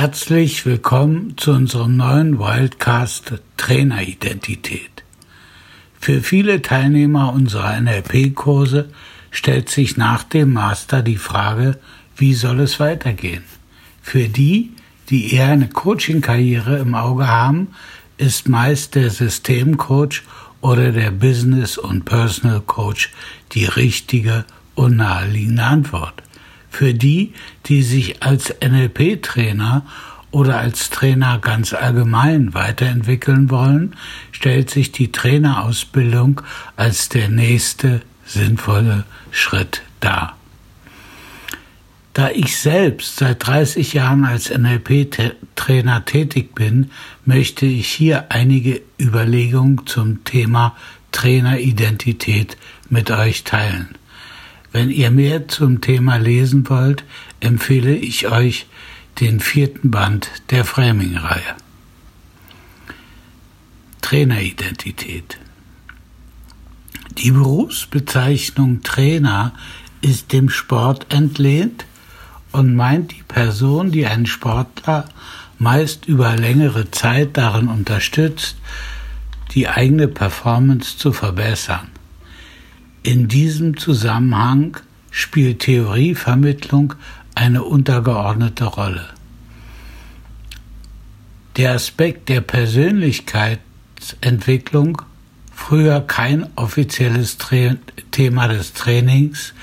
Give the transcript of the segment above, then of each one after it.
Herzlich willkommen zu unserem neuen Wildcast Traineridentität. Für viele Teilnehmer unserer NLP-Kurse stellt sich nach dem Master die Frage, wie soll es weitergehen? Für die, die eher eine Coaching-Karriere im Auge haben, ist meist der Systemcoach oder der Business- und Personal Coach die richtige und naheliegende Antwort. Für die, die sich als NLP-Trainer oder als Trainer ganz allgemein weiterentwickeln wollen, stellt sich die Trainerausbildung als der nächste sinnvolle Schritt dar. Da ich selbst seit 30 Jahren als NLP-Trainer tätig bin, möchte ich hier einige Überlegungen zum Thema Traineridentität mit euch teilen. Wenn ihr mehr zum Thema lesen wollt, empfehle ich euch den vierten Band der Framing-Reihe. Traineridentität. Die Berufsbezeichnung Trainer ist dem Sport entlehnt und meint die Person, die einen Sportler meist über längere Zeit darin unterstützt, die eigene Performance zu verbessern. In diesem Zusammenhang spielt Theorievermittlung eine untergeordnete Rolle. Der Aspekt der Persönlichkeitsentwicklung, früher kein offizielles Thema des Trainings,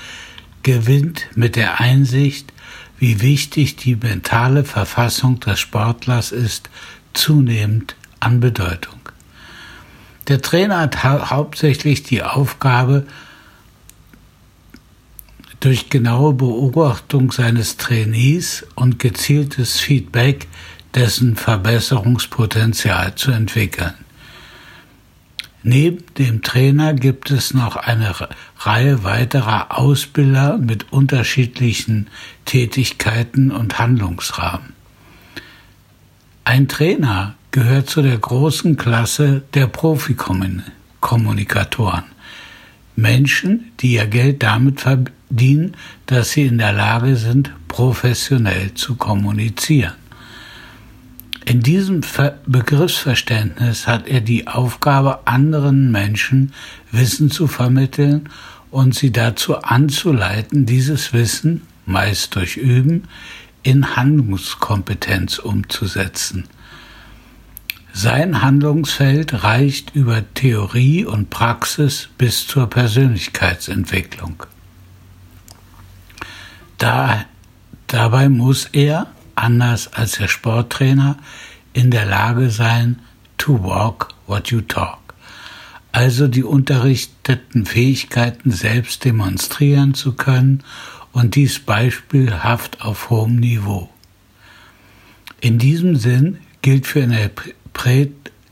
gewinnt mit der Einsicht, wie wichtig die mentale Verfassung des Sportlers ist, zunehmend an Bedeutung. Der Trainer hat hau hauptsächlich die Aufgabe, durch genaue Beobachtung seines Trainees und gezieltes Feedback dessen Verbesserungspotenzial zu entwickeln. Neben dem Trainer gibt es noch eine Reihe weiterer Ausbilder mit unterschiedlichen Tätigkeiten und Handlungsrahmen. Ein Trainer gehört zu der großen Klasse der Profikommunikatoren. Menschen, die ihr Geld damit verdienen, dass sie in der Lage sind, professionell zu kommunizieren. In diesem Begriffsverständnis hat er die Aufgabe, anderen Menschen Wissen zu vermitteln und sie dazu anzuleiten, dieses Wissen, meist durch Üben, in Handlungskompetenz umzusetzen. Sein Handlungsfeld reicht über Theorie und Praxis bis zur Persönlichkeitsentwicklung. Da, dabei muss er, anders als der Sporttrainer, in der Lage sein, to walk what you talk, also die unterrichteten Fähigkeiten selbst demonstrieren zu können und dies beispielhaft auf hohem Niveau. In diesem Sinn gilt für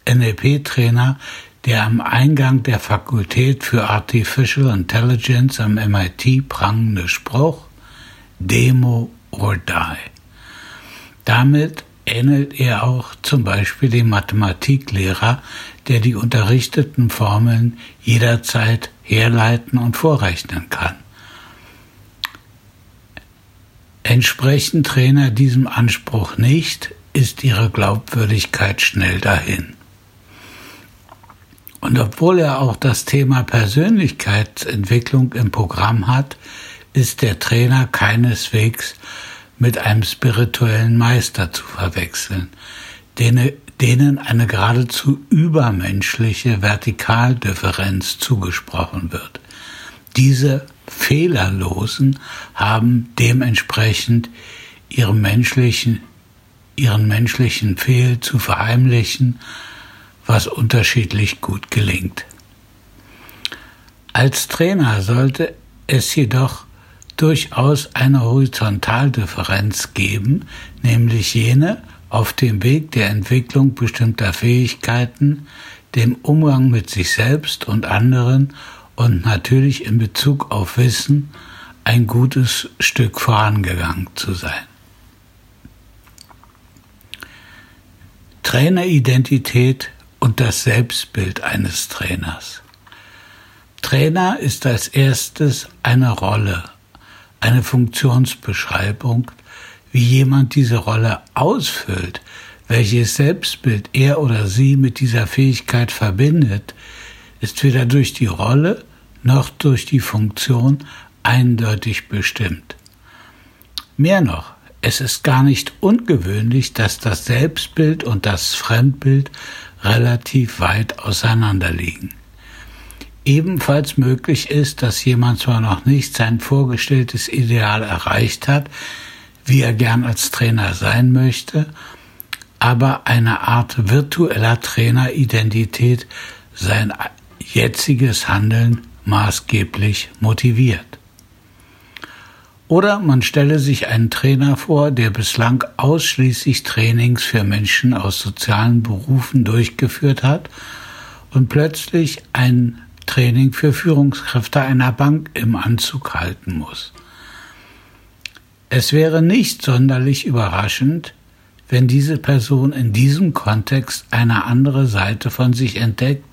NLP-Trainer der am Eingang der Fakultät für Artificial Intelligence am MIT prangende Spruch Demo or Die. Damit ähnelt er auch zum Beispiel dem Mathematiklehrer, der die unterrichteten Formeln jederzeit herleiten und vorrechnen kann. Entsprechen Trainer diesem Anspruch nicht, ist ihre Glaubwürdigkeit schnell dahin. Und obwohl er auch das Thema Persönlichkeitsentwicklung im Programm hat, ist der Trainer keineswegs mit einem spirituellen Meister zu verwechseln, denen eine geradezu übermenschliche Vertikaldifferenz zugesprochen wird. Diese Fehlerlosen haben dementsprechend ihren menschlichen, ihren menschlichen Fehl zu verheimlichen, was unterschiedlich gut gelingt. Als Trainer sollte es jedoch durchaus eine Horizontaldifferenz geben, nämlich jene auf dem Weg der Entwicklung bestimmter Fähigkeiten, dem Umgang mit sich selbst und anderen und natürlich in Bezug auf Wissen ein gutes Stück vorangegangen zu sein. Traineridentität und das Selbstbild eines Trainers. Trainer ist als erstes eine Rolle, eine Funktionsbeschreibung, Wie jemand diese Rolle ausfüllt, welches Selbstbild er oder sie mit dieser Fähigkeit verbindet, ist weder durch die Rolle noch durch die Funktion eindeutig bestimmt. Mehr noch, es ist gar nicht ungewöhnlich, dass das Selbstbild und das Fremdbild relativ weit auseinander liegen. Ebenfalls möglich ist, dass jemand zwar noch nicht sein vorgestelltes Ideal erreicht hat, wie er gern als Trainer sein möchte, aber eine Art virtueller Traineridentität sein jetziges Handeln maßgeblich motiviert. Oder man stelle sich einen Trainer vor, der bislang ausschließlich Trainings für Menschen aus sozialen Berufen durchgeführt hat und plötzlich ein Training für Führungskräfte einer Bank im Anzug halten muss. Es wäre nicht sonderlich überraschend, wenn diese Person in diesem Kontext eine andere Seite von sich entdeckt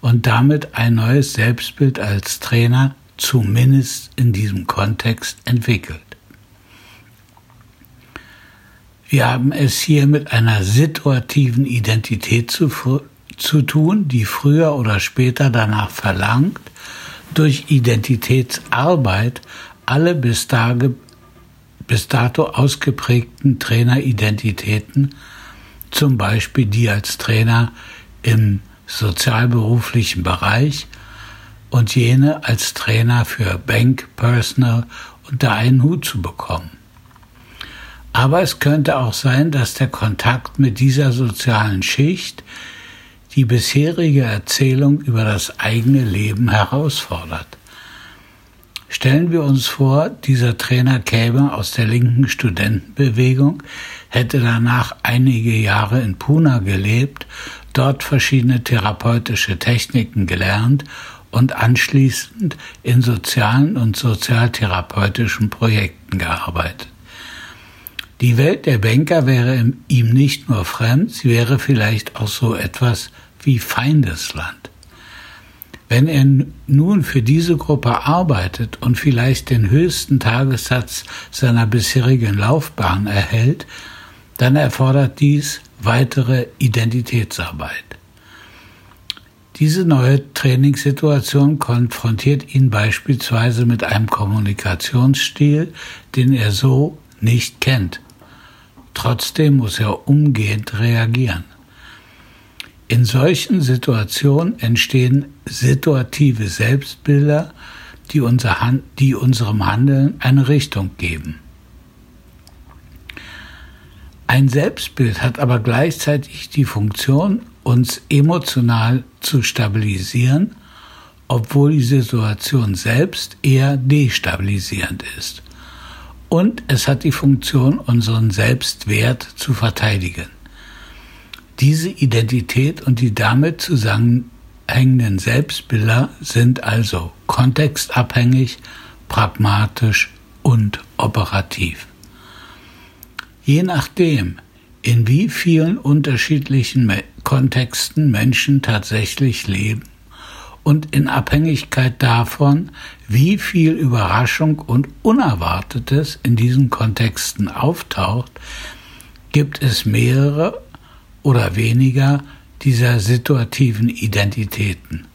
und damit ein neues Selbstbild als Trainer zumindest in diesem Kontext entwickelt. Wir haben es hier mit einer situativen Identität zu, zu tun, die früher oder später danach verlangt, durch Identitätsarbeit alle bis, dato, ausgeprägten Traineridentitäten, zum Beispiel die als Trainer im sozialberuflichen Bereich und jene als Trainer für Bank Personal unter einen Hut zu bekommen. Aber es könnte auch sein, dass der Kontakt mit dieser sozialen Schicht die bisherige Erzählung über das eigene Leben herausfordert. Stellen wir uns vor, dieser Trainer käme aus der linken Studentenbewegung, hätte danach einige Jahre in Pune gelebt, dort verschiedene therapeutische Techniken gelernt und anschließend in sozialen und sozialtherapeutischen Projekten gearbeitet. Die Welt der Banker wäre ihm nicht nur fremd, sie wäre vielleicht auch so etwas wie Feindesland. Wenn er nun für diese Gruppe arbeitet und vielleicht den höchsten Tagessatz seiner bisherigen Laufbahn erhält, dann erfordert dies weitere Identitätsarbeit. Diese neue Trainingssituation konfrontiert ihn beispielsweise mit einem Kommunikationsstil, den er so nicht kennt. Trotzdem muss er umgehend reagieren. In solchen Situationen entstehen situative Selbstbilder, die, unser Hand, die unserem Handeln eine Richtung geben. Ein Selbstbild hat aber gleichzeitig die Funktion, uns emotional zu stabilisieren, obwohl die Situation selbst eher destabilisierend ist. Und es hat die Funktion, unseren Selbstwert zu verteidigen. Diese Identität und die damit zusammenhängenden Selbstbilder sind also kontextabhängig, pragmatisch und operativ. Je nachdem, in wie vielen unterschiedlichen Kontexten Menschen tatsächlich leben und in Abhängigkeit davon, wie viel Überraschung und Unerwartetes in diesen Kontexten auftaucht, gibt es mehrere oder weniger dieser situativen Identitäten.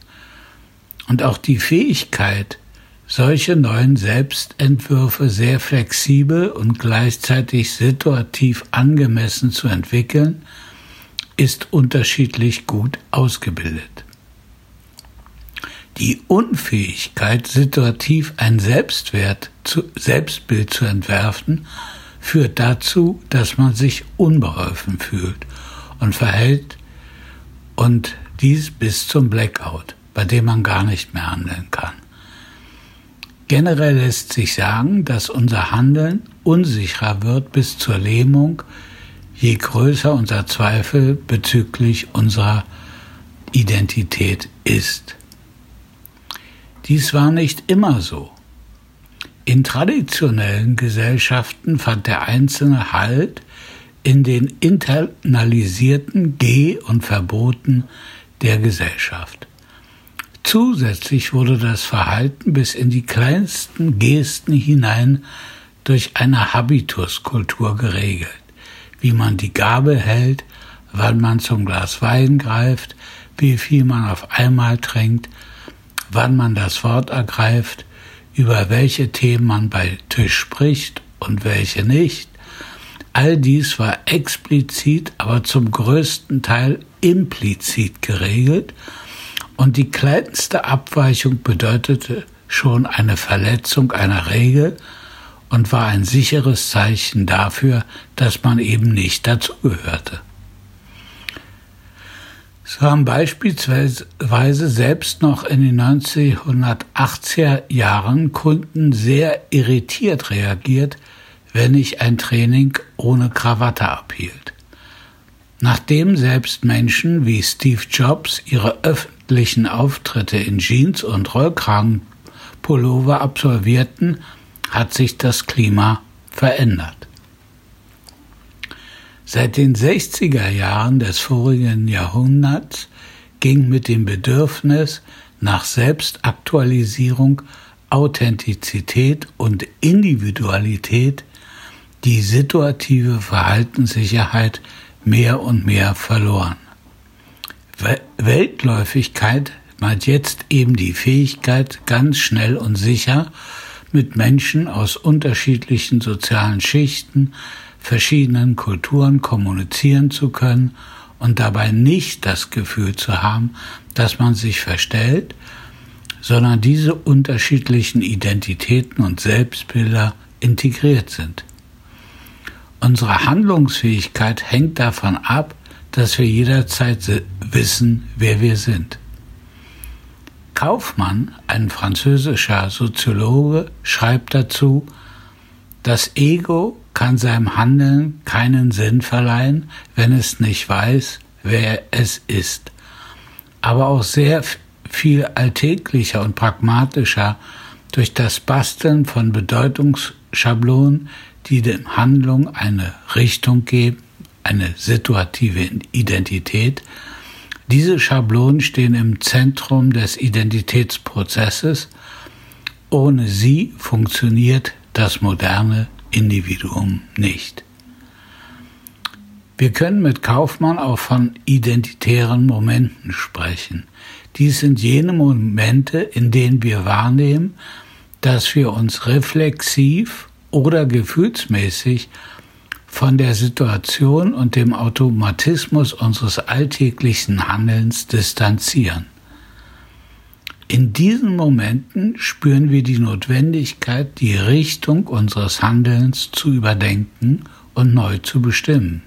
Und auch die Fähigkeit, solche neuen Selbstentwürfe sehr flexibel und gleichzeitig situativ angemessen zu entwickeln, ist unterschiedlich gut ausgebildet. Die Unfähigkeit, situativ ein Selbstwert zu, Selbstbild zu entwerfen, führt dazu, dass man sich unbeholfen fühlt und verhält und dies bis zum Blackout, bei dem man gar nicht mehr handeln kann. Generell lässt sich sagen, dass unser Handeln unsicherer wird bis zur Lähmung, je größer unser Zweifel bezüglich unserer Identität ist. Dies war nicht immer so. In traditionellen Gesellschaften fand der Einzelne Halt in den internalisierten Geh- und Verboten der Gesellschaft. Zusätzlich wurde das Verhalten bis in die kleinsten Gesten hinein durch eine Habituskultur geregelt, wie man die Gabel hält, wann man zum Glas Wein greift, wie viel man auf einmal trinkt, wann man das Wort ergreift, über welche Themen man bei Tisch spricht und welche nicht. All dies war explizit, aber zum größten Teil implizit geregelt und die kleinste Abweichung bedeutete schon eine Verletzung einer Regel und war ein sicheres Zeichen dafür, dass man eben nicht dazugehörte. So haben beispielsweise selbst noch in den 1980er Jahren Kunden sehr irritiert reagiert, wenn ich ein Training ohne Krawatte abhielt. Nachdem selbst Menschen wie Steve Jobs ihre öffentlichen Auftritte in Jeans und Rollkragenpullover absolvierten, hat sich das Klima verändert. Seit den 60er Jahren des vorigen Jahrhunderts ging mit dem Bedürfnis nach Selbstaktualisierung, Authentizität und Individualität die situative Verhaltenssicherheit mehr und mehr verloren. Weltläufigkeit meint jetzt eben die Fähigkeit, ganz schnell und sicher mit Menschen aus unterschiedlichen sozialen Schichten, verschiedenen Kulturen kommunizieren zu können und dabei nicht das Gefühl zu haben, dass man sich verstellt, sondern diese unterschiedlichen Identitäten und Selbstbilder integriert sind. Unsere Handlungsfähigkeit hängt davon ab, dass wir jederzeit wissen, wer wir sind. Kaufmann, ein französischer Soziologe, schreibt dazu, das Ego kann seinem Handeln keinen Sinn verleihen, wenn es nicht weiß, wer es ist. Aber auch sehr viel alltäglicher und pragmatischer durch das Basteln von Bedeutungsschablonen, die dem Handlung eine Richtung geben, eine situative Identität, diese Schablonen stehen im Zentrum des Identitätsprozesses. Ohne sie funktioniert das moderne Individuum nicht. Wir können mit Kaufmann auch von identitären Momenten sprechen. Dies sind jene Momente, in denen wir wahrnehmen, dass wir uns reflexiv oder gefühlsmäßig von der Situation und dem Automatismus unseres alltäglichen Handelns distanzieren. In diesen Momenten spüren wir die Notwendigkeit, die Richtung unseres Handelns zu überdenken und neu zu bestimmen.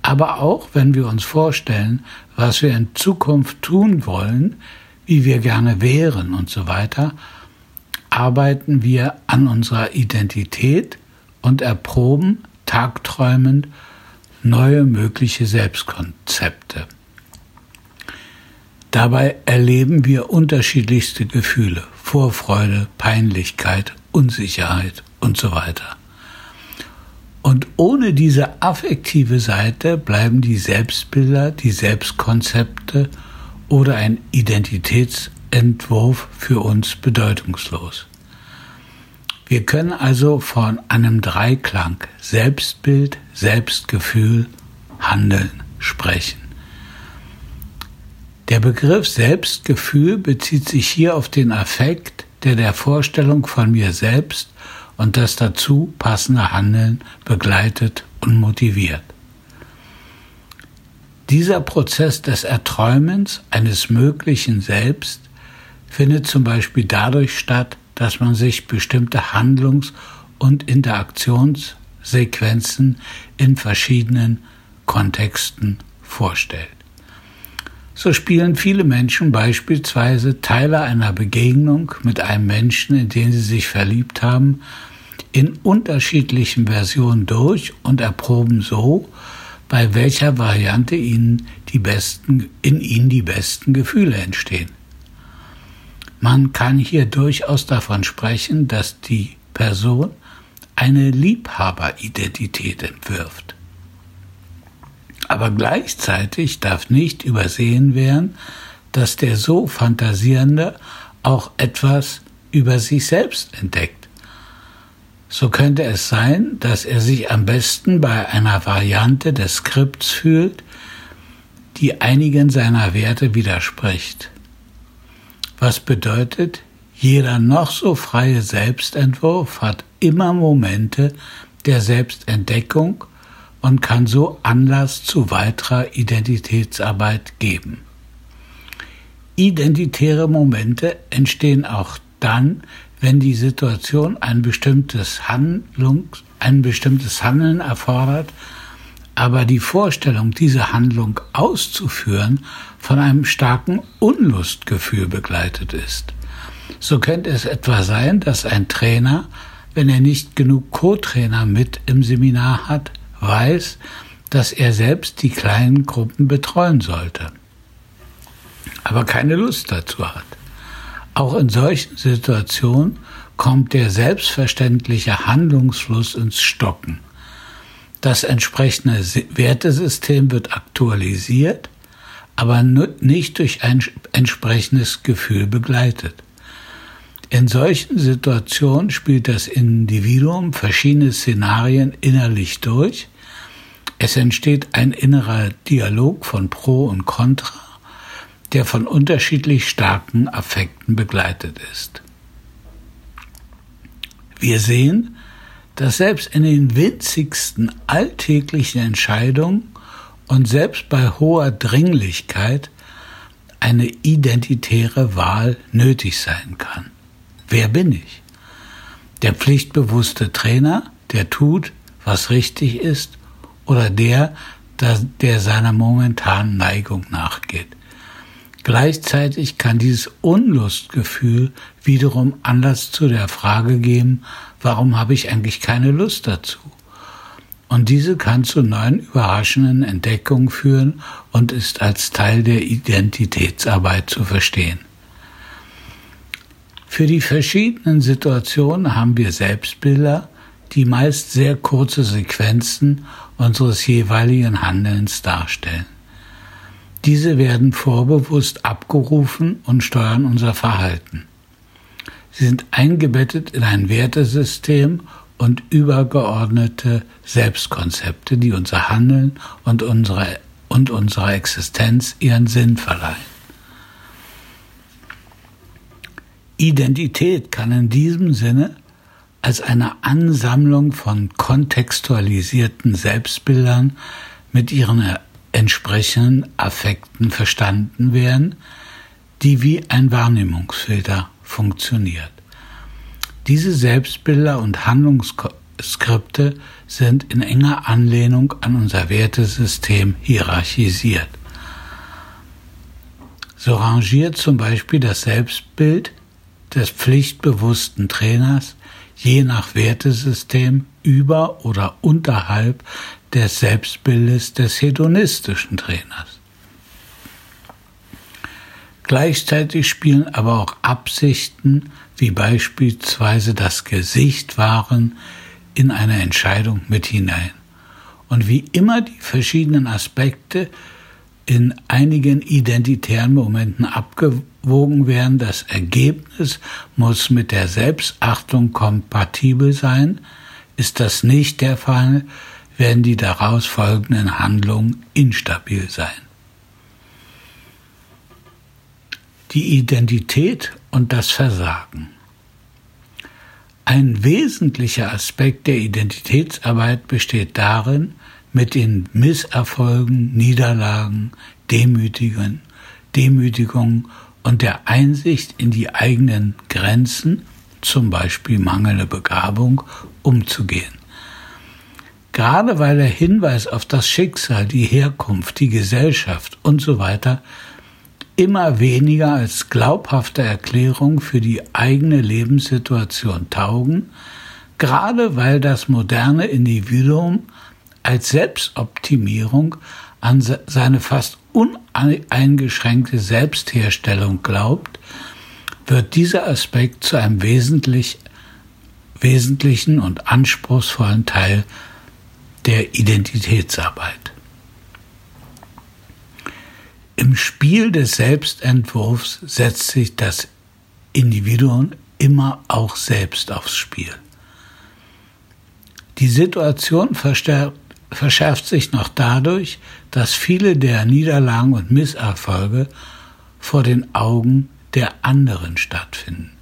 Aber auch wenn wir uns vorstellen, was wir in Zukunft tun wollen, wie wir gerne wären und so weiter, arbeiten wir an unserer Identität und erproben tagträumend neue mögliche Selbstkonzepte. Dabei erleben wir unterschiedlichste Gefühle, Vorfreude, Peinlichkeit, Unsicherheit und so weiter. Und ohne diese affektive Seite bleiben die Selbstbilder, die Selbstkonzepte oder ein Identitätsentwurf für uns bedeutungslos. Wir können also von einem Dreiklang Selbstbild, Selbstgefühl, Handeln sprechen. Der Begriff Selbstgefühl bezieht sich hier auf den Affekt, der der Vorstellung von mir selbst und das dazu passende Handeln begleitet und motiviert. Dieser Prozess des Erträumens eines möglichen Selbst findet zum Beispiel dadurch statt, dass man sich bestimmte Handlungs- und Interaktionssequenzen in verschiedenen Kontexten vorstellt. So spielen viele Menschen beispielsweise Teile einer Begegnung mit einem Menschen, in den sie sich verliebt haben, in unterschiedlichen Versionen durch und erproben so, bei welcher Variante ihnen die besten, in ihnen die besten Gefühle entstehen. Man kann hier durchaus davon sprechen, dass die Person eine Liebhaberidentität entwirft. Aber gleichzeitig darf nicht übersehen werden, dass der so Fantasierende auch etwas über sich selbst entdeckt. so könnte es sein, dass er sich am besten bei einer Variante des Skripts fühlt, die einigen seiner Werte widerspricht. Was bedeutet, jeder noch so freie Selbstentwurf hat immer Momente der Selbstentdeckung und kann so Anlass zu weiterer Identitätsarbeit geben. Identitäre Momente entstehen auch dann, wenn die Situation ein bestimmtes, Handlungs, ein bestimmtes Handeln erfordert, aber die Vorstellung, diese Handlung auszuführen, von einem starken Unlustgefühl begleitet ist. So könnte es etwa sein, dass ein Trainer, wenn er nicht genug Co-Trainer mit im Seminar hat, weiß, dass er selbst die kleinen Gruppen betreuen sollte, aber keine Lust dazu hat. Auch in solchen Situationen kommt der selbstverständliche Handlungsfluss ins Stocken. Das entsprechende Wertesystem wird aktualisiert, aber nicht durch ein entsprechendes Gefühl begleitet. In solchen Situationen spielt das Individuum verschiedene Szenarien innerlich durch. Es entsteht ein innerer Dialog von Pro und Contra, der von unterschiedlich starken Affekten begleitet ist. Wir sehen, dass selbst in den winzigsten alltäglichen Entscheidungen und selbst bei hoher Dringlichkeit eine identitäre Wahl nötig sein kann. Wer bin ich? Der pflichtbewusste Trainer, der tut, was richtig ist, oder der, der seiner momentanen Neigung nachgeht. Gleichzeitig kann dieses Unlustgefühl wiederum Anlass zu der Frage geben, warum habe ich eigentlich keine Lust dazu? Und diese kann zu neuen überraschenden Entdeckungen führen und ist als Teil der Identitätsarbeit zu verstehen. Für die verschiedenen Situationen haben wir Selbstbilder, die meist sehr kurze Sequenzen unseres jeweiligen Handelns darstellen. Diese werden vorbewusst abgerufen und steuern unser Verhalten. Sie sind eingebettet in ein Wertesystem und übergeordnete Selbstkonzepte, die unser Handeln und unsere, und unserer Existenz ihren Sinn verleihen. Identität kann in diesem Sinne als eine Ansammlung von kontextualisierten Selbstbildern mit ihren entsprechenden Affekten verstanden werden, die wie ein Wahrnehmungsfilter funktioniert. Diese Selbstbilder und Handlungsskripte sind in enger Anlehnung an unser Wertesystem hierarchisiert. So rangiert zum Beispiel das Selbstbild des pflichtbewussten Trainers je nach Wertesystem über oder unterhalb des Selbstbildes des hedonistischen Trainers. Gleichzeitig spielen aber auch Absichten wie beispielsweise das Gesicht wahren in eine Entscheidung mit hinein. Und wie immer die verschiedenen Aspekte in einigen identitären Momenten abgewogen werden. Das Ergebnis muss mit der Selbstachtung kompatibel sein. Ist das nicht der Fall, werden die daraus folgenden Handlungen instabil sein. Die Identität und das Versagen. Ein wesentlicher Aspekt der Identitätsarbeit besteht darin, mit den Misserfolgen, Niederlagen, Demütigen, Demütigung und der Einsicht in die eigenen Grenzen, zum Beispiel mangelnde Begabung, umzugehen. Gerade weil der Hinweis auf das Schicksal, die Herkunft, die Gesellschaft und so weiter immer weniger als glaubhafte Erklärung für die eigene Lebenssituation taugen, gerade weil das moderne Individuum als Selbstoptimierung an seine fast uneingeschränkte Selbstherstellung glaubt, wird dieser Aspekt zu einem wesentlich, wesentlichen und anspruchsvollen Teil der Identitätsarbeit. Im Spiel des Selbstentwurfs setzt sich das Individuum immer auch selbst aufs Spiel. Die Situation verschärft sich noch dadurch, dass viele der Niederlagen und Misserfolge vor den Augen der anderen stattfinden.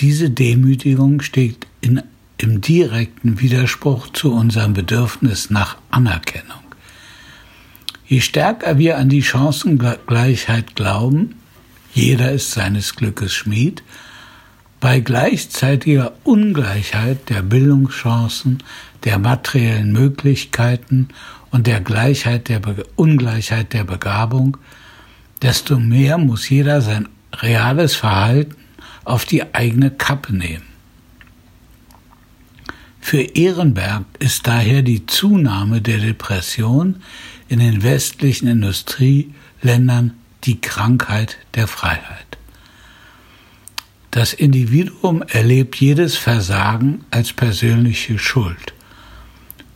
Diese Demütigung steht in, im direkten Widerspruch zu unserem Bedürfnis nach Anerkennung. Je stärker wir an die Chancengleichheit glauben, jeder ist seines Glückes Schmied, bei gleichzeitiger Ungleichheit der Bildungschancen, der materiellen Möglichkeiten und der Gleichheit der Be Ungleichheit der Begabung, desto mehr muss jeder sein reales Verhalten auf die eigene Kappe nehmen. Für Ehrenberg ist daher die Zunahme der Depression in den westlichen Industrieländern die Krankheit der Freiheit. Das Individuum erlebt jedes Versagen als persönliche Schuld.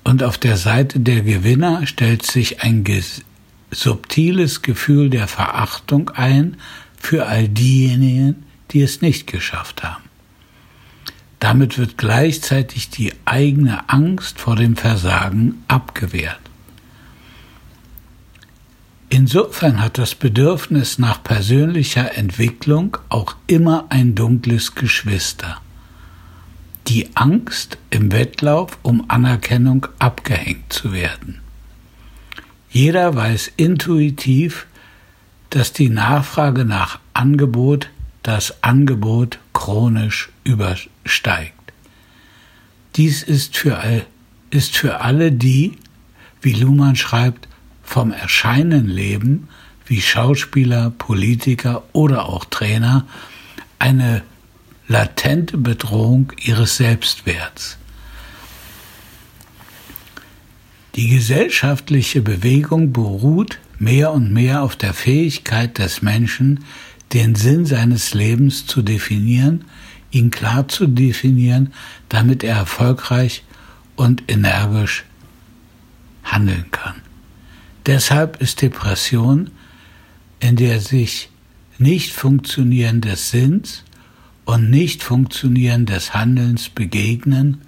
Und auf der Seite der Gewinner stellt sich ein subtiles Gefühl der Verachtung ein für all diejenigen, die es nicht geschafft haben. Damit wird gleichzeitig die eigene Angst vor dem Versagen abgewehrt. Insofern hat das Bedürfnis nach persönlicher Entwicklung auch immer ein dunkles Geschwister. Die Angst im Wettlauf, um Anerkennung abgehängt zu werden. Jeder weiß intuitiv, dass die Nachfrage nach Angebot das Angebot chronisch übersteigt. Dies ist für, all, ist für alle die, wie Luhmann schreibt, vom Erscheinen leben, wie Schauspieler, Politiker oder auch Trainer, eine latente Bedrohung ihres Selbstwerts. Die gesellschaftliche Bewegung beruht mehr und mehr auf der Fähigkeit des Menschen, den Sinn seines Lebens zu definieren, ihn klar zu definieren, damit er erfolgreich und energisch handeln kann. Deshalb ist Depression, in der sich nicht Funktionieren des Sinns und nicht Funktionieren des Handelns begegnen,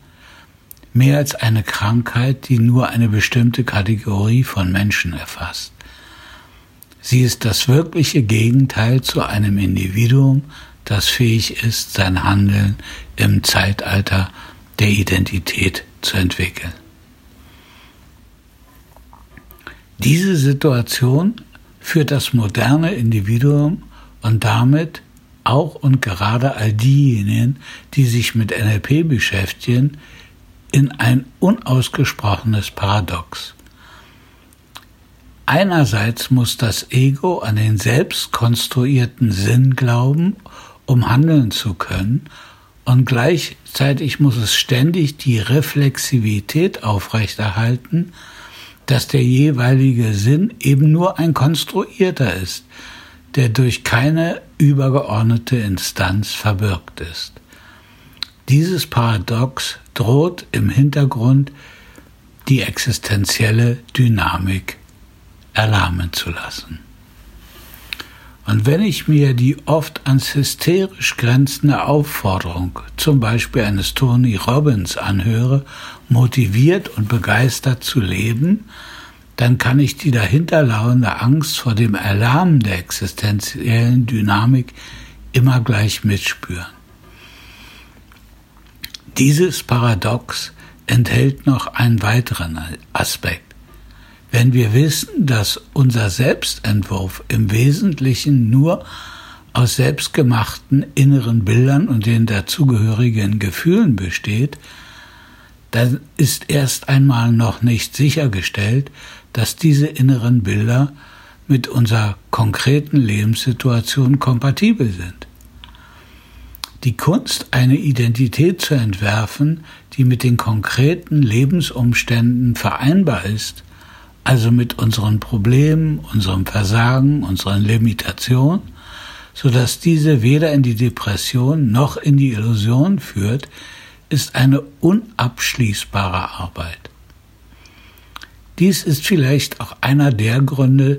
mehr als eine Krankheit, die nur eine bestimmte Kategorie von Menschen erfasst. Sie ist das wirkliche Gegenteil zu einem Individuum, das fähig ist, sein Handeln im Zeitalter der Identität zu entwickeln. Diese Situation führt das moderne Individuum und damit auch und gerade all diejenigen, die sich mit NLP beschäftigen, in ein unausgesprochenes Paradox. Einerseits muss das Ego an den selbst konstruierten Sinn glauben, um handeln zu können, und gleichzeitig muss es ständig die Reflexivität aufrechterhalten, dass der jeweilige Sinn eben nur ein konstruierter ist, der durch keine übergeordnete Instanz verbirgt ist. Dieses Paradox droht im Hintergrund die existenzielle Dynamik erlahmen zu lassen. Und wenn ich mir die oft ans hysterisch grenzende Aufforderung, zum Beispiel eines Tony Robbins, anhöre, motiviert und begeistert zu leben, dann kann ich die dahinterlauernde Angst vor dem Erlahmen der existenziellen Dynamik immer gleich mitspüren. Dieses Paradox enthält noch einen weiteren Aspekt. Wenn wir wissen, dass unser Selbstentwurf im Wesentlichen nur aus selbstgemachten inneren Bildern und den dazugehörigen Gefühlen besteht, dann ist erst einmal noch nicht sichergestellt, dass diese inneren Bilder mit unserer konkreten Lebenssituation kompatibel sind. Die Kunst, eine Identität zu entwerfen, die mit den konkreten Lebensumständen vereinbar ist, also mit unseren Problemen, unserem Versagen, unseren Limitationen, so dass diese weder in die Depression noch in die Illusion führt, ist eine unabschließbare Arbeit. Dies ist vielleicht auch einer der Gründe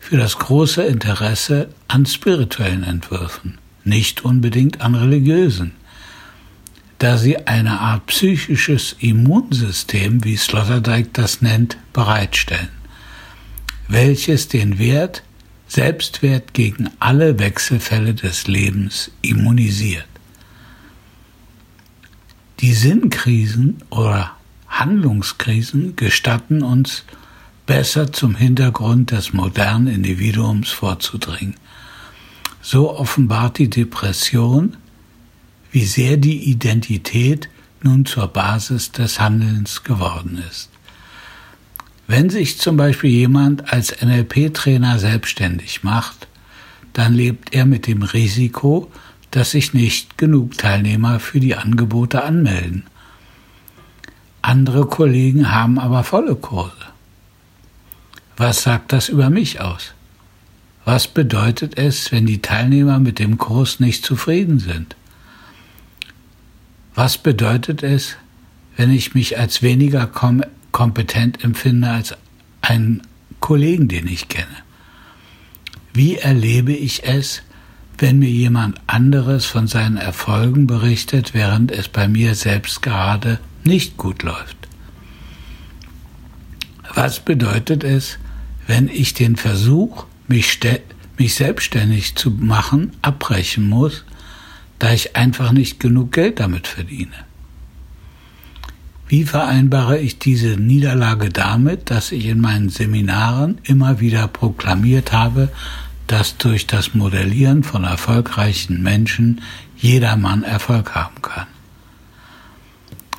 für das große Interesse an spirituellen Entwürfen, nicht unbedingt an religiösen. da sie eine Art psychisches Immunsystem, wie Sloterdijk das nennt, bereitstellen, welches den Wert Selbstwert gegen alle Wechselfälle des Lebens immunisiert. Die Sinnkrisen oder Handlungskrisen gestatten uns, besser zum Hintergrund des modernen Individuums vorzudringen. So offenbart die Depression, wie sehr die Identität nun zur Basis des Handelns geworden ist. Wenn sich zum Beispiel jemand als NLP-Trainer selbstständig macht, dann lebt er mit dem Risiko, dass sich nicht genug Teilnehmer für die Angebote anmelden. Andere Kollegen haben aber volle Kurse. Was sagt das über mich aus? Was bedeutet es, wenn die Teilnehmer mit dem Kurs nicht zufrieden sind? Was bedeutet es, wenn ich mich als weniger kom kompetent empfinde als einen Kollegen, den ich kenne? Wie erlebe ich es, wenn mir jemand anderes von seinen Erfolgen berichtet, während es bei mir selbst gerade nicht gut läuft? Was bedeutet es, wenn ich den Versuch, mich, mich selbstständig zu machen, abbrechen muss, da ich einfach nicht genug Geld damit verdiene? Wie vereinbare ich diese Niederlage damit, dass ich in meinen Seminaren immer wieder proklamiert habe, dass durch das Modellieren von erfolgreichen Menschen jedermann Erfolg haben kann?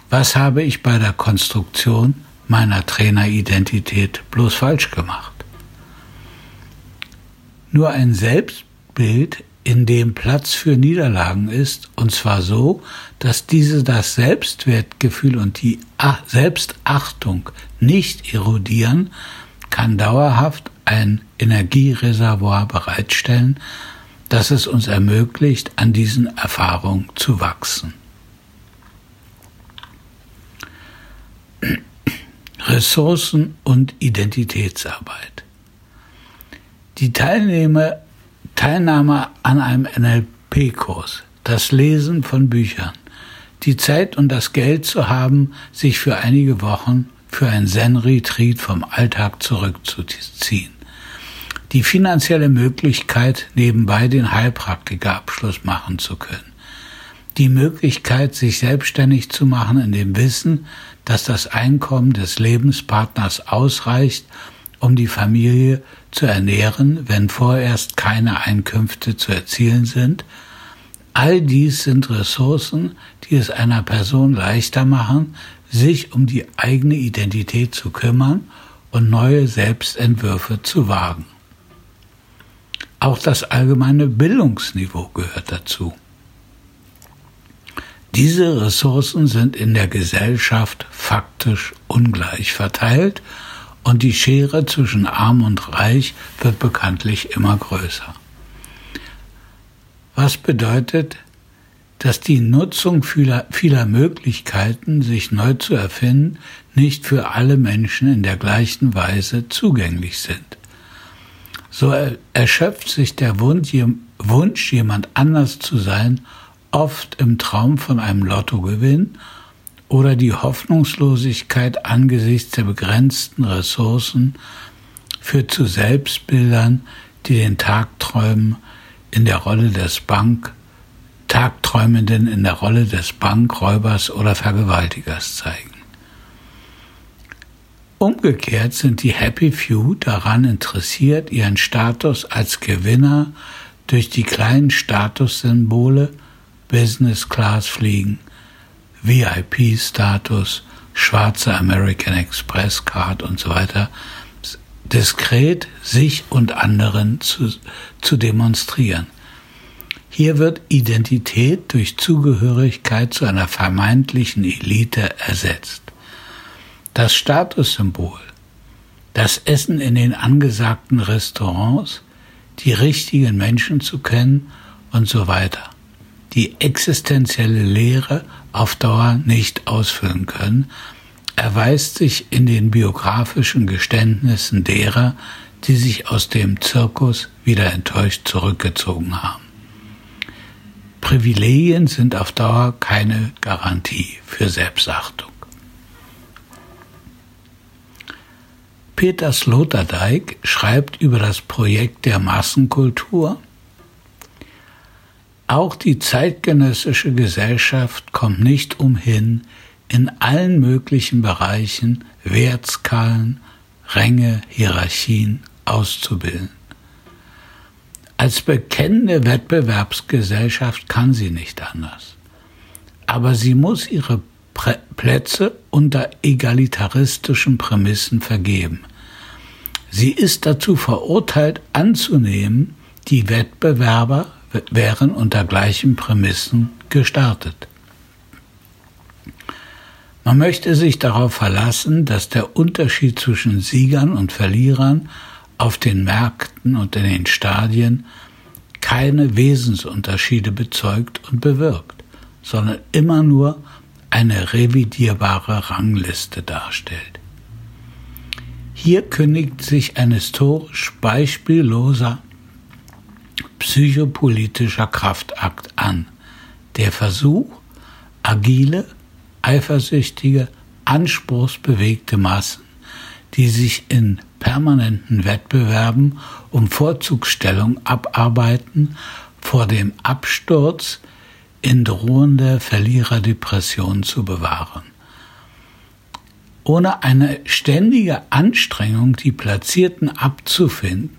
Was habe ich bei der Konstruktion meiner Traineridentität bloß falsch gemacht? Nur ein Selbstbild in dem Platz für Niederlagen ist, und zwar so, dass diese das Selbstwertgefühl und die Selbstachtung nicht erodieren, kann dauerhaft ein Energiereservoir bereitstellen, das es uns ermöglicht, an diesen Erfahrungen zu wachsen. Ressourcen und Identitätsarbeit. Die Teilnehmer Teilnahme an einem NLP-Kurs, das Lesen von Büchern, die Zeit und das Geld zu haben, sich für einige Wochen für ein Zen-Retreat vom Alltag zurückzuziehen. Die finanzielle Möglichkeit, nebenbei den Heilpraktikerabschluss machen zu können. Die Möglichkeit, sich selbstständig zu machen in dem Wissen, dass das Einkommen des Lebenspartners ausreicht, um die Familie zu ernähren, wenn vorerst keine Einkünfte zu erzielen sind. All dies sind Ressourcen, die es einer Person leichter machen, sich um die eigene Identität zu kümmern und neue Selbstentwürfe zu wagen. Auch das allgemeine Bildungsniveau gehört dazu. Diese Ressourcen sind in der Gesellschaft faktisch ungleich verteilt und die Schere zwischen arm und reich wird bekanntlich immer größer. Was bedeutet, dass die Nutzung vieler, vieler Möglichkeiten, sich neu zu erfinden, nicht für alle Menschen in der gleichen Weise zugänglich sind. So erschöpft sich der Wunsch, jemand anders zu sein, oft im Traum von einem Lottogewinn oder die Hoffnungslosigkeit angesichts der begrenzten Ressourcen führt zu Selbstbildern, die den Tagträumen in der Rolle des Bank, Tagträumenden in der Rolle des Bankräubers oder Vergewaltigers zeigen. Umgekehrt sind die Happy Few daran interessiert, ihren Status als Gewinner durch die kleinen Statussymbole Business Class Fliegen VIP-Status, schwarze American Express Card und so weiter, diskret sich und anderen zu, zu demonstrieren. Hier wird Identität durch Zugehörigkeit zu einer vermeintlichen Elite ersetzt. Das Statussymbol, das Essen in den angesagten Restaurants, die richtigen Menschen zu kennen und so weiter die existenzielle Lehre auf Dauer nicht ausfüllen können, erweist sich in den biografischen Geständnissen derer, die sich aus dem Zirkus wieder enttäuscht zurückgezogen haben. Privilegien sind auf Dauer keine Garantie für Selbstachtung. Peter Sloterdijk schreibt über das Projekt der Massenkultur, auch die zeitgenössische Gesellschaft kommt nicht umhin, in allen möglichen Bereichen Wertskalen, Ränge, Hierarchien auszubilden. Als bekennende Wettbewerbsgesellschaft kann sie nicht anders. Aber sie muss ihre Plätze unter egalitaristischen Prämissen vergeben. Sie ist dazu verurteilt anzunehmen, die Wettbewerber wären unter gleichen Prämissen gestartet. Man möchte sich darauf verlassen, dass der Unterschied zwischen Siegern und Verlierern auf den Märkten und in den Stadien keine Wesensunterschiede bezeugt und bewirkt, sondern immer nur eine revidierbare Rangliste darstellt. Hier kündigt sich ein historisch beispielloser psychopolitischer Kraftakt an. Der Versuch, agile, eifersüchtige, anspruchsbewegte Massen, die sich in permanenten Wettbewerben um Vorzugsstellung abarbeiten, vor dem Absturz in drohende Verliererdepression zu bewahren. Ohne eine ständige Anstrengung, die Platzierten abzufinden,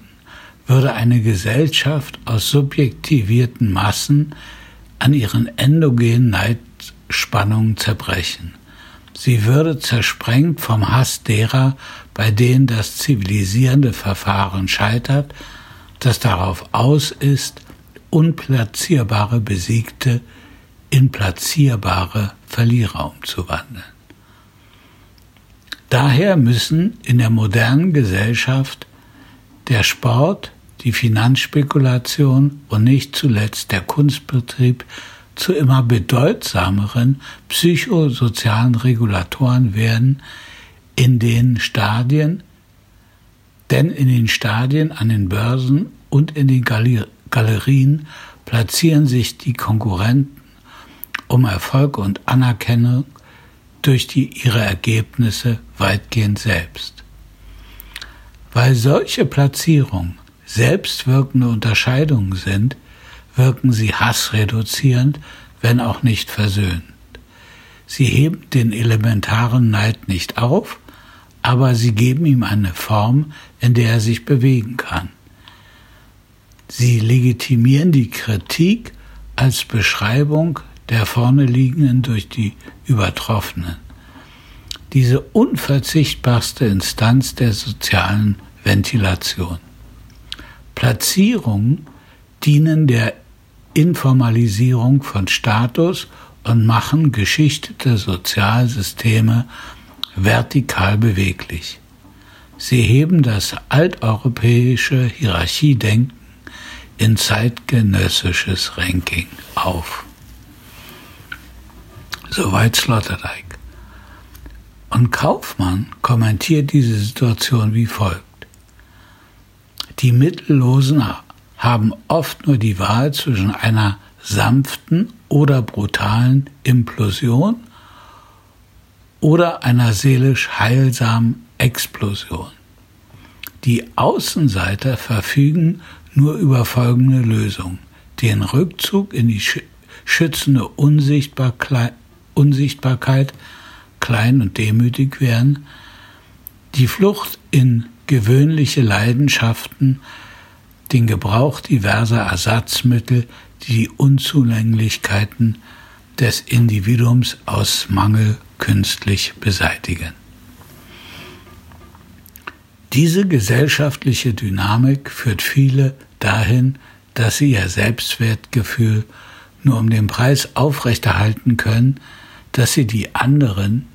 würde eine Gesellschaft aus subjektivierten Massen an ihren endogenen Neidspannungen zerbrechen. Sie würde zersprengt vom Hass derer, bei denen das zivilisierende Verfahren scheitert, das darauf aus ist, unplatzierbare Besiegte in platzierbare Verlierer umzuwandeln. Daher müssen in der modernen Gesellschaft der Sport, die Finanzspekulation und nicht zuletzt der Kunstbetrieb zu immer bedeutsameren psychosozialen Regulatoren werden in den Stadien, denn in den Stadien, an den Börsen und in den Galerien platzieren sich die Konkurrenten um Erfolg und Anerkennung durch die, ihre Ergebnisse weitgehend selbst. Weil solche Platzierungen selbstwirkende Unterscheidungen sind, wirken sie hassreduzierend, wenn auch nicht versöhnend. Sie heben den elementaren Neid nicht auf, aber sie geben ihm eine Form, in der er sich bewegen kann. Sie legitimieren die Kritik als Beschreibung der vorne liegenden durch die Übertroffenen. Diese unverzichtbarste Instanz der sozialen Ventilation. Platzierungen dienen der Informalisierung von Status und machen geschichtete Sozialsysteme vertikal beweglich. Sie heben das alteuropäische Hierarchiedenken in zeitgenössisches Ranking auf. Soweit Sloterdijk. Und Kaufmann kommentiert diese Situation wie folgt. Die Mittellosen haben oft nur die Wahl zwischen einer sanften oder brutalen Implosion oder einer seelisch heilsamen Explosion. Die Außenseiter verfügen nur über folgende Lösung. Den Rückzug in die schützende Unsichtbarkeit, klein und demütig werden, die Flucht in gewöhnliche Leidenschaften, den Gebrauch diverser Ersatzmittel, die Unzulänglichkeiten des Individuums aus Mangel künstlich beseitigen. Diese gesellschaftliche Dynamik führt viele dahin, dass sie ihr Selbstwertgefühl nur um den Preis aufrechterhalten können, dass sie die anderen,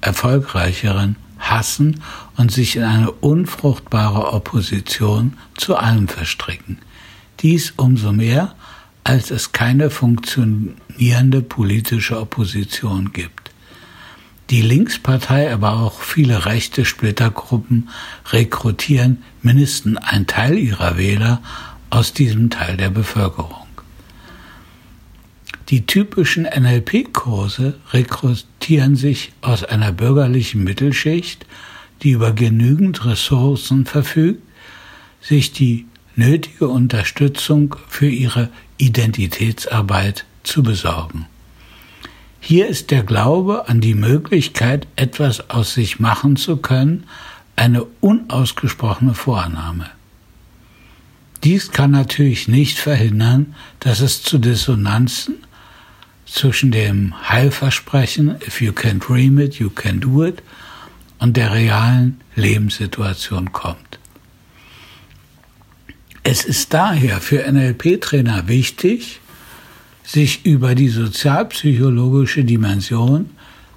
erfolgreicheren hassen und sich in eine unfruchtbare Opposition zu allem verstricken. Dies umso mehr, als es keine funktionierende politische Opposition gibt. Die Linkspartei, aber auch viele rechte Splittergruppen rekrutieren mindestens einen Teil ihrer Wähler aus diesem Teil der Bevölkerung. Die typischen NLP-Kurse rekrutieren sich aus einer bürgerlichen Mittelschicht, die über genügend Ressourcen verfügt, sich die nötige Unterstützung für ihre Identitätsarbeit zu besorgen. Hier ist der Glaube an die Möglichkeit, etwas aus sich machen zu können, eine unausgesprochene Vorannahme. Dies kann natürlich nicht verhindern, dass es zu Dissonanzen zwischen dem Heilversprechen If you can dream it, you can do it und der realen Lebenssituation kommt. Es ist daher für NLP-Trainer wichtig, sich über die sozialpsychologische Dimension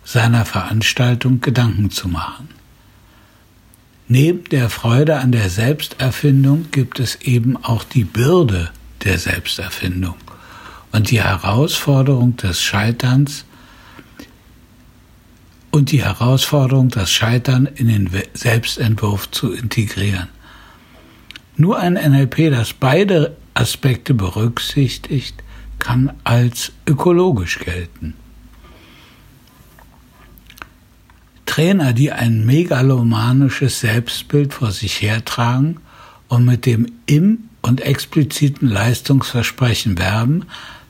seiner Veranstaltung Gedanken zu machen. Neben der Freude an der Selbsterfindung gibt es eben auch die Bürde der Selbsterfindung und die Herausforderung des Scheiterns und die Herausforderung, das Scheitern in den Selbstentwurf zu integrieren. Nur ein NLP, das beide Aspekte berücksichtigt, kann als ökologisch gelten. Trainer, die ein megalomanisches Selbstbild vor sich hertragen und mit dem im und expliziten Leistungsversprechen werben,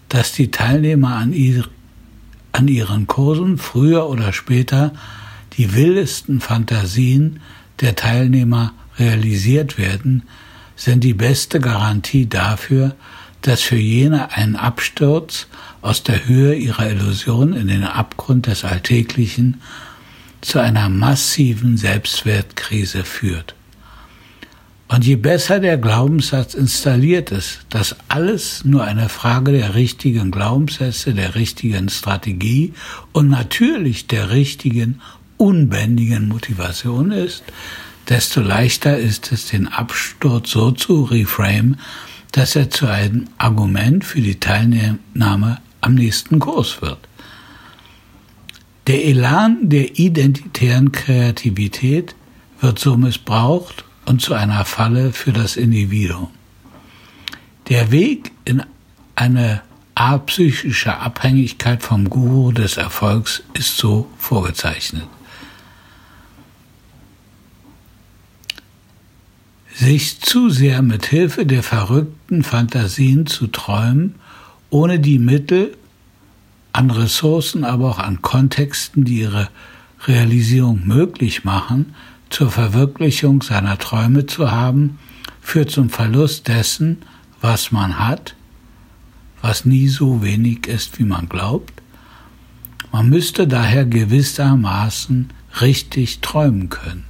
dass die Teilnehmer an, ihr, an ihren Kursen früher oder später die wildesten Fantasien der Teilnehmer realisiert werden, sind die beste Garantie dafür, dass für jene ein Absturz aus der Höhe ihrer Illusion in den Abgrund des Alltäglichen zu einer massiven Selbstwertkrise führt. Und je besser der Glaubenssatz installiert ist, dass alles nur eine Frage der richtigen Glaubenssätze, der richtigen Strategie und natürlich der richtigen unbändigen Motivation ist, desto leichter ist es, den Absturz so zu reframe, dass er zu einem Argument für die Teilnahme am nächsten Kurs wird. Der Elan der identitären Kreativität wird so missbraucht und zu einer Falle für das Individuum. Der Weg in eine apsychische Abhängigkeit vom Guru des Erfolgs ist so vorgezeichnet. Sich zu sehr mit Hilfe der verrückten Fantasien zu träumen, ohne die Mittel an Ressourcen, aber auch an Kontexten, die ihre Realisierung möglich machen, zur Verwirklichung seiner Träume zu haben, führt zum Verlust dessen, was man hat, was nie so wenig ist, wie man glaubt. Man müsste daher gewissermaßen richtig träumen können.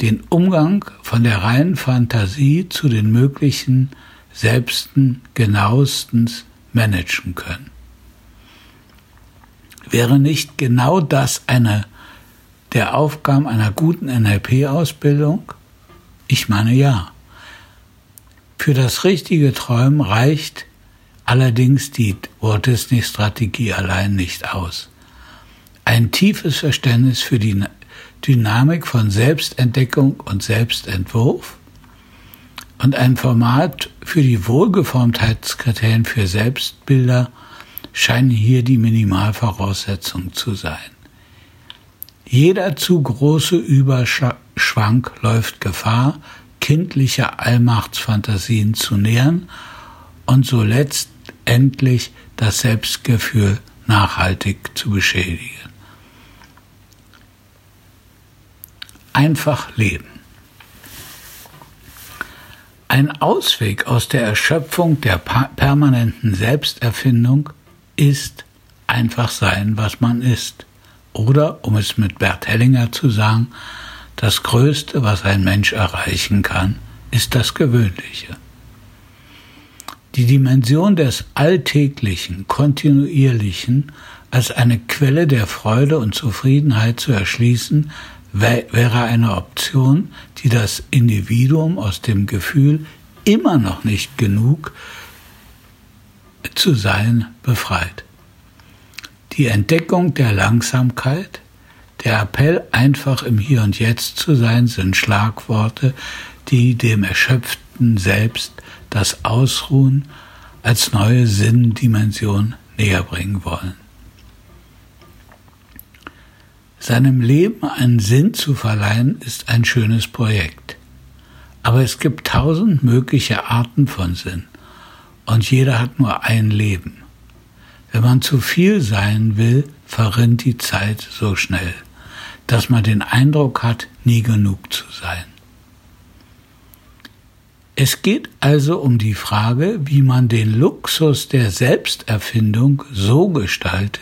Den Umgang von der reinen Fantasie zu den möglichen Selbsten genauestens managen können. Wäre nicht genau das eine der Aufgaben einer guten NLP-Ausbildung? Ich meine ja. Für das richtige Träumen reicht allerdings die Walt Disney-Strategie allein nicht aus. Ein tiefes Verständnis für die Dynamik von Selbstentdeckung und Selbstentwurf und ein Format für die Wohlgeformtheitskriterien für Selbstbilder scheinen hier die Minimalvoraussetzungen zu sein. Jeder zu große Überschwank läuft Gefahr, kindliche Allmachtsfantasien zu nähern und so letztendlich das Selbstgefühl nachhaltig zu beschädigen. Einfach leben. Ein Ausweg aus der Erschöpfung der permanenten Selbsterfindung ist einfach sein, was man ist. Oder, um es mit Bert Hellinger zu sagen, das Größte, was ein Mensch erreichen kann, ist das Gewöhnliche. Die Dimension des Alltäglichen, Kontinuierlichen als eine Quelle der Freude und Zufriedenheit zu erschließen, wäre eine Option, die das Individuum aus dem Gefühl, immer noch nicht genug zu sein befreit. Die Entdeckung der Langsamkeit, der Appell, einfach im Hier und Jetzt zu sein, sind Schlagworte, die dem erschöpften Selbst das Ausruhen als neue Sinndimension näher bringen wollen. Seinem Leben einen Sinn zu verleihen, ist ein schönes Projekt. Aber es gibt tausend mögliche Arten von Sinn und jeder hat nur ein Leben. Wenn man zu viel sein will, verrinnt die Zeit so schnell, dass man den Eindruck hat, nie genug zu sein. Es geht also um die Frage, wie man den Luxus der Selbsterfindung so gestaltet,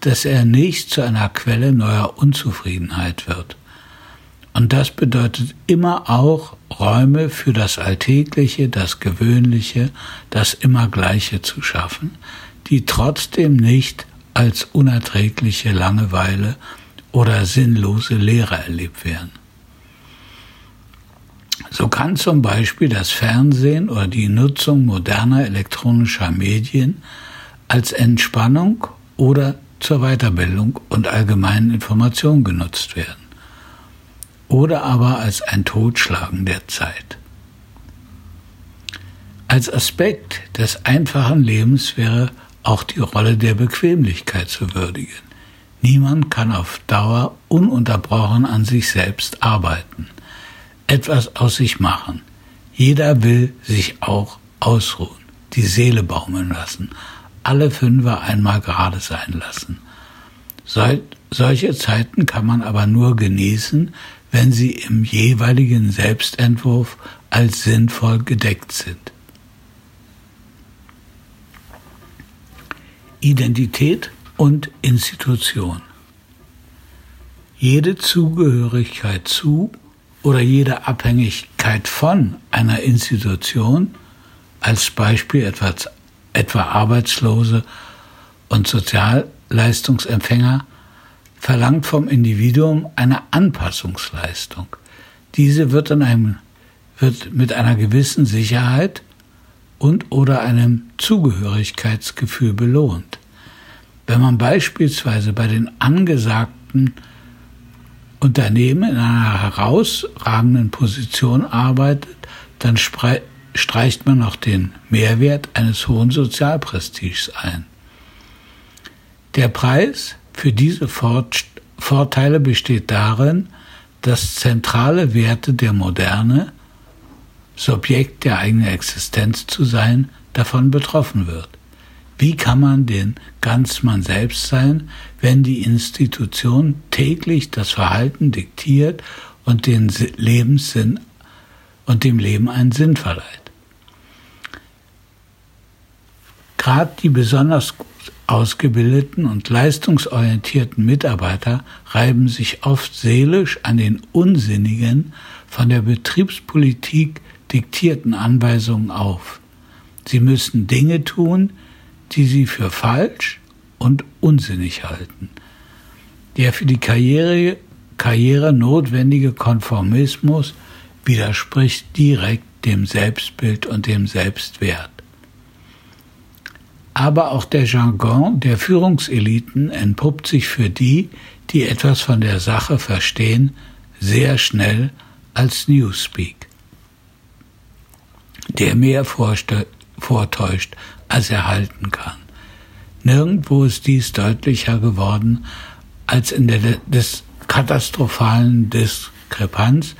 dass er nicht zu einer Quelle neuer Unzufriedenheit wird. Und das bedeutet immer auch Räume für das Alltägliche, das Gewöhnliche, das Immergleiche zu schaffen, die trotzdem nicht als unerträgliche Langeweile oder sinnlose Leere erlebt werden. So kann zum Beispiel das Fernsehen oder die Nutzung moderner elektronischer Medien als Entspannung oder zur Weiterbildung und allgemeinen Information genutzt werden oder aber als ein Totschlagen der Zeit. Als Aspekt des einfachen Lebens wäre auch die Rolle der Bequemlichkeit zu würdigen. Niemand kann auf Dauer ununterbrochen an sich selbst arbeiten, etwas aus sich machen. Jeder will sich auch ausruhen, die Seele baumeln lassen, alle Fünfer einmal gerade sein lassen. solche Zeiten kann man aber nur genießen, wenn sie im jeweiligen Selbstentwurf als sinnvoll gedeckt sind. Identität und Institution. Jede Zugehörigkeit zu oder jede Abhängigkeit von einer Institution, als Beispiel etwa etwa Arbeitslose und Sozialleistungsempfänger, verlangt vom Individuum eine Anpassungsleistung. Diese wird, in einem, wird mit einer gewissen Sicherheit und oder einem Zugehörigkeitsgefühl belohnt. Wenn man beispielsweise bei den angesagten Unternehmen in einer herausragenden Position arbeitet, dann streicht man noch den Mehrwert eines hohen Sozialprestiges ein. Der Preis für diese Vorteile besteht darin, dass zentrale Werte der Moderne, Subjekt der eigenen Existenz zu sein, davon betroffen wird. Wie kann man denn ganz man selbst sein, wenn die Institution täglich das Verhalten diktiert und den Lebenssinn und dem Leben einen Sinn verleiht? Gerade die besonders ausgebildeten und leistungsorientierten Mitarbeiter reiben sich oft seelisch an den unsinnigen, von der Betriebspolitik diktierten Anweisungen auf. Sie müssen Dinge tun, die sie für falsch und unsinnig halten. Der für die Karriere, Karriere notwendige Konformismus widerspricht direkt dem Selbstbild und dem Selbstwert aber auch der Jargon der Führungseliten entpuppt sich für die, die etwas von der Sache verstehen, sehr schnell als Newspeak, der mehr vortäuscht, als er halten kann. Nirgendwo ist dies deutlicher geworden als in der des katastrophalen Diskrepanz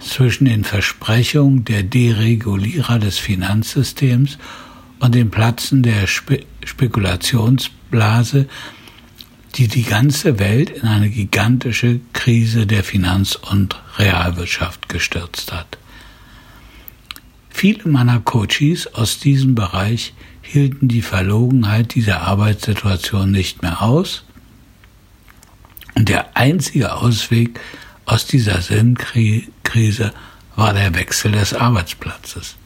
zwischen den Versprechungen der Deregulierer des Finanzsystems und dem Platzen der Spe Spekulationsblase, die die ganze Welt in eine gigantische Krise der Finanz- und Realwirtschaft gestürzt hat. Viele meiner Coaches aus diesem Bereich hielten die Verlogenheit dieser Arbeitssituation nicht mehr aus und der einzige Ausweg aus dieser Sinnkrise war der Wechsel des Arbeitsplatzes.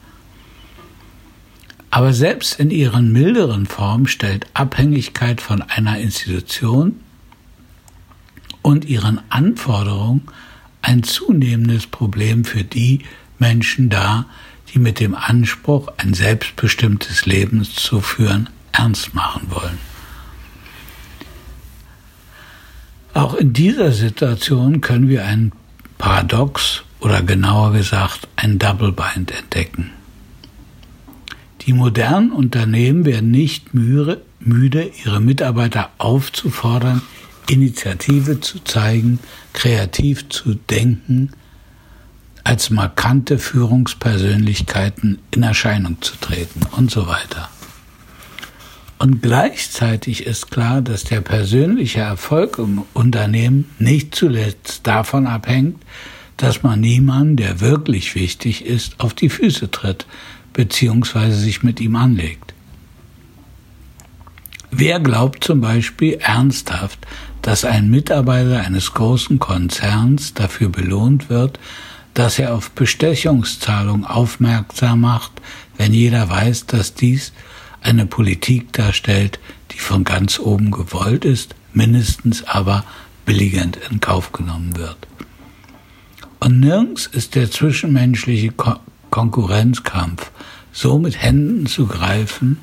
Aber selbst in ihren milderen Formen stellt Abhängigkeit von einer Institution und ihren Anforderungen ein zunehmendes Problem für die Menschen dar, die mit dem Anspruch, ein selbstbestimmtes Leben zu führen, ernst machen wollen. Auch in dieser Situation können wir ein Paradox oder genauer gesagt ein Double Bind entdecken. Die modernen Unternehmen werden nicht müde, ihre Mitarbeiter aufzufordern, Initiative zu zeigen, kreativ zu denken, als markante Führungspersönlichkeiten in Erscheinung zu treten und so weiter. Und gleichzeitig ist klar, dass der persönliche Erfolg im Unternehmen nicht zuletzt davon abhängt, dass man niemanden, der wirklich wichtig ist, auf die Füße tritt bzw. sich mit ihm anlegt. Wer glaubt zum Beispiel ernsthaft, dass ein Mitarbeiter eines großen Konzerns dafür belohnt wird, dass er auf Bestechungszahlungen aufmerksam macht, wenn jeder weiß, dass dies eine Politik darstellt, die von ganz oben gewollt ist, mindestens aber billigend in Kauf genommen wird. Und nirgends ist der zwischenmenschliche Ko Konkurrenzkampf so mit Händen zu greifen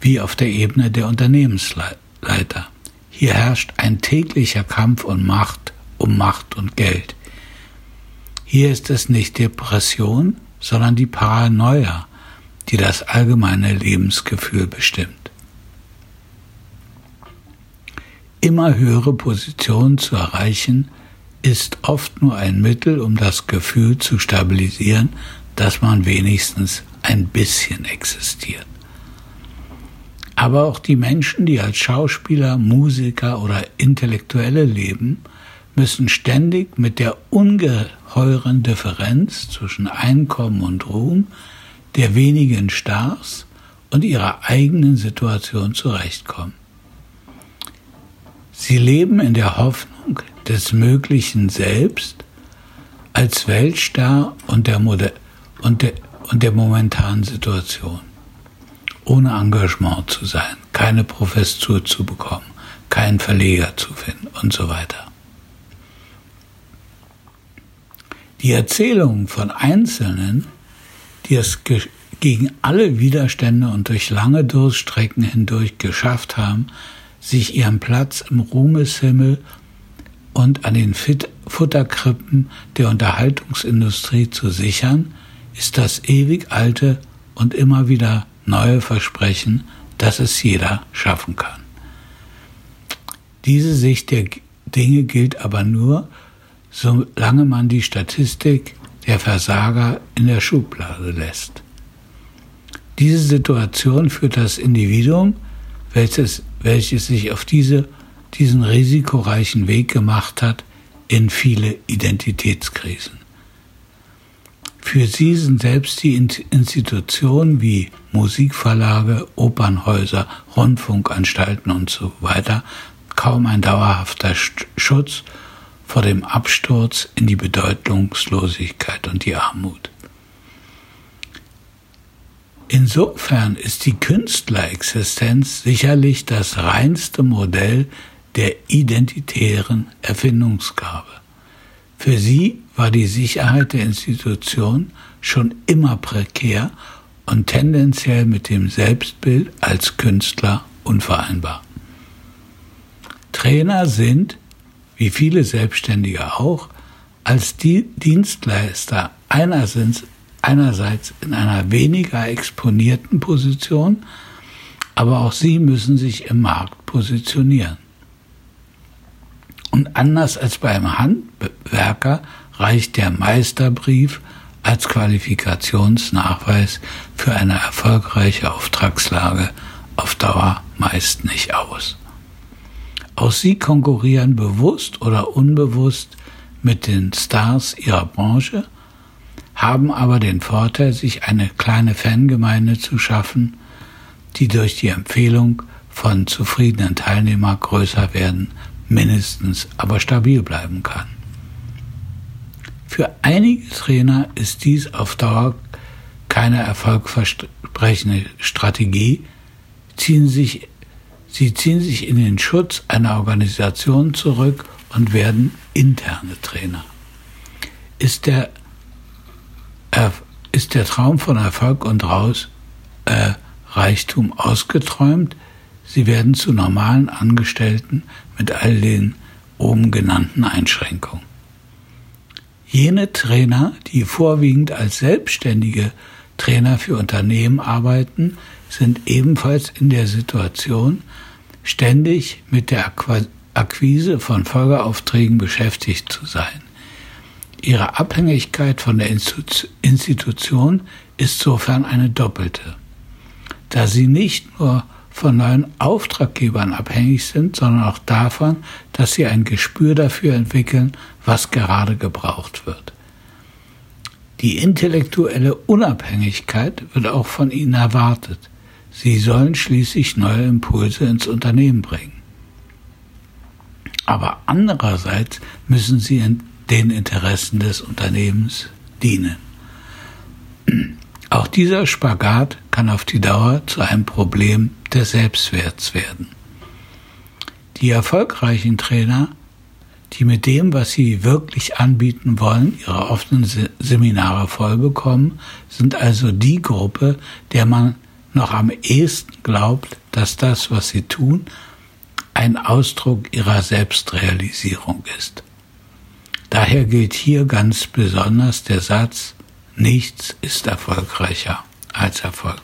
wie auf der Ebene der Unternehmensleiter. Hier herrscht ein täglicher Kampf um Macht, um Macht und Geld. Hier ist es nicht Depression, sondern die Paranoia, die das allgemeine Lebensgefühl bestimmt. Immer höhere Positionen zu erreichen, ist oft nur ein Mittel, um das Gefühl zu stabilisieren, dass man wenigstens ein bisschen existiert. Aber auch die Menschen, die als Schauspieler, Musiker oder Intellektuelle leben, müssen ständig mit der ungeheuren Differenz zwischen Einkommen und Ruhm der wenigen Stars und ihrer eigenen Situation zurechtkommen. Sie leben in der Hoffnung des möglichen Selbst als Weltstar und der, Mode und der, und der momentanen Situation. Ohne Engagement zu sein, keine Professur zu bekommen, keinen Verleger zu finden und so weiter. Die Erzählungen von Einzelnen die es gegen alle Widerstände und durch lange Durststrecken hindurch geschafft haben, sich ihren Platz im Ruhmeshimmel und an den Futterkrippen der Unterhaltungsindustrie zu sichern, ist das ewig alte und immer wieder neue Versprechen, dass es jeder schaffen kann. Diese Sicht der Dinge gilt aber nur, solange man die Statistik der Versager in der Schublade lässt. Diese Situation führt das Individuum, welches, welches sich auf diese, diesen risikoreichen Weg gemacht hat, in viele Identitätskrisen. Für sie sind selbst die Institutionen wie Musikverlage, Opernhäuser, Rundfunkanstalten und so kaum ein dauerhafter Schutz vor dem Absturz in die Bedeutungslosigkeit und die Armut. Insofern ist die Künstlerexistenz sicherlich das reinste Modell der identitären Erfindungsgabe. Für sie war die Sicherheit der Institution schon immer prekär und tendenziell mit dem Selbstbild als Künstler unvereinbar. Trainer sind wie viele Selbstständige auch, als die Dienstleister einerseits, einerseits in einer weniger exponierten Position, aber auch sie müssen sich im Markt positionieren. Und anders als beim Handwerker reicht der Meisterbrief als Qualifikationsnachweis für eine erfolgreiche Auftragslage auf Dauer meist nicht aus. Auch sie konkurrieren bewusst oder unbewusst mit den Stars ihrer Branche, haben aber den Vorteil, sich eine kleine Fangemeinde zu schaffen, die durch die Empfehlung von zufriedenen Teilnehmern größer werden, mindestens aber stabil bleiben kann. Für einige Trainer ist dies auf Dauer keine erfolgversprechende Strategie, ziehen sich Sie ziehen sich in den Schutz einer Organisation zurück und werden interne Trainer. Ist der, ist der Traum von Erfolg und Raus, äh, Reichtum ausgeträumt? Sie werden zu normalen Angestellten mit all den oben genannten Einschränkungen. Jene Trainer, die vorwiegend als Selbstständige Trainer für Unternehmen arbeiten, sind ebenfalls in der Situation, ständig mit der Akquise von Folgeaufträgen beschäftigt zu sein. Ihre Abhängigkeit von der Institution ist sofern eine doppelte, da sie nicht nur von neuen Auftraggebern abhängig sind, sondern auch davon, dass sie ein Gespür dafür entwickeln, was gerade gebraucht wird. Die intellektuelle Unabhängigkeit wird auch von ihnen erwartet. Sie sollen schließlich neue Impulse ins Unternehmen bringen. Aber andererseits müssen sie in den Interessen des Unternehmens dienen. Auch dieser Spagat kann auf die Dauer zu einem Problem des Selbstwerts werden. Die erfolgreichen Trainer, die mit dem, was sie wirklich anbieten wollen, ihre offenen Seminare vollbekommen, sind also die Gruppe, der man noch am ehesten glaubt, dass das, was sie tun, ein Ausdruck ihrer Selbstrealisierung ist. Daher gilt hier ganz besonders der Satz, nichts ist erfolgreicher als Erfolg.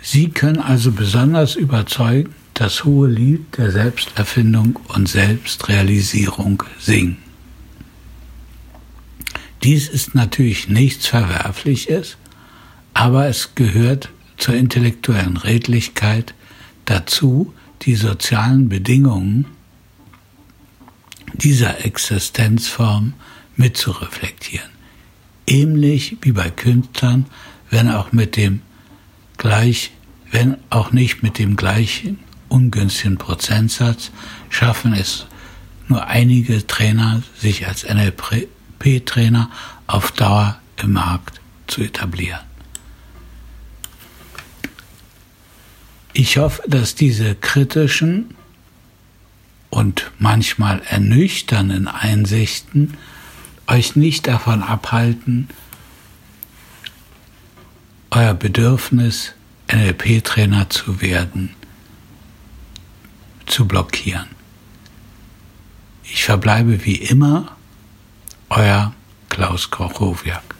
Sie können also besonders überzeugen, das hohe Lied der Selbsterfindung und Selbstrealisierung singen. Dies ist natürlich nichts Verwerfliches, aber es gehört zur intellektuellen Redlichkeit dazu, die sozialen Bedingungen dieser Existenzform mitzureflektieren. Ähnlich wie bei Künstlern, wenn auch mit dem gleich, wenn auch nicht mit dem gleichen ungünstigen Prozentsatz, schaffen es nur einige Trainer, sich als NLP-Trainer auf Dauer im Markt zu etablieren. Ich hoffe, dass diese kritischen und manchmal ernüchternden Einsichten euch nicht davon abhalten, euer Bedürfnis, NLP-Trainer zu werden, zu blockieren. Ich verbleibe wie immer euer Klaus Kochowiak.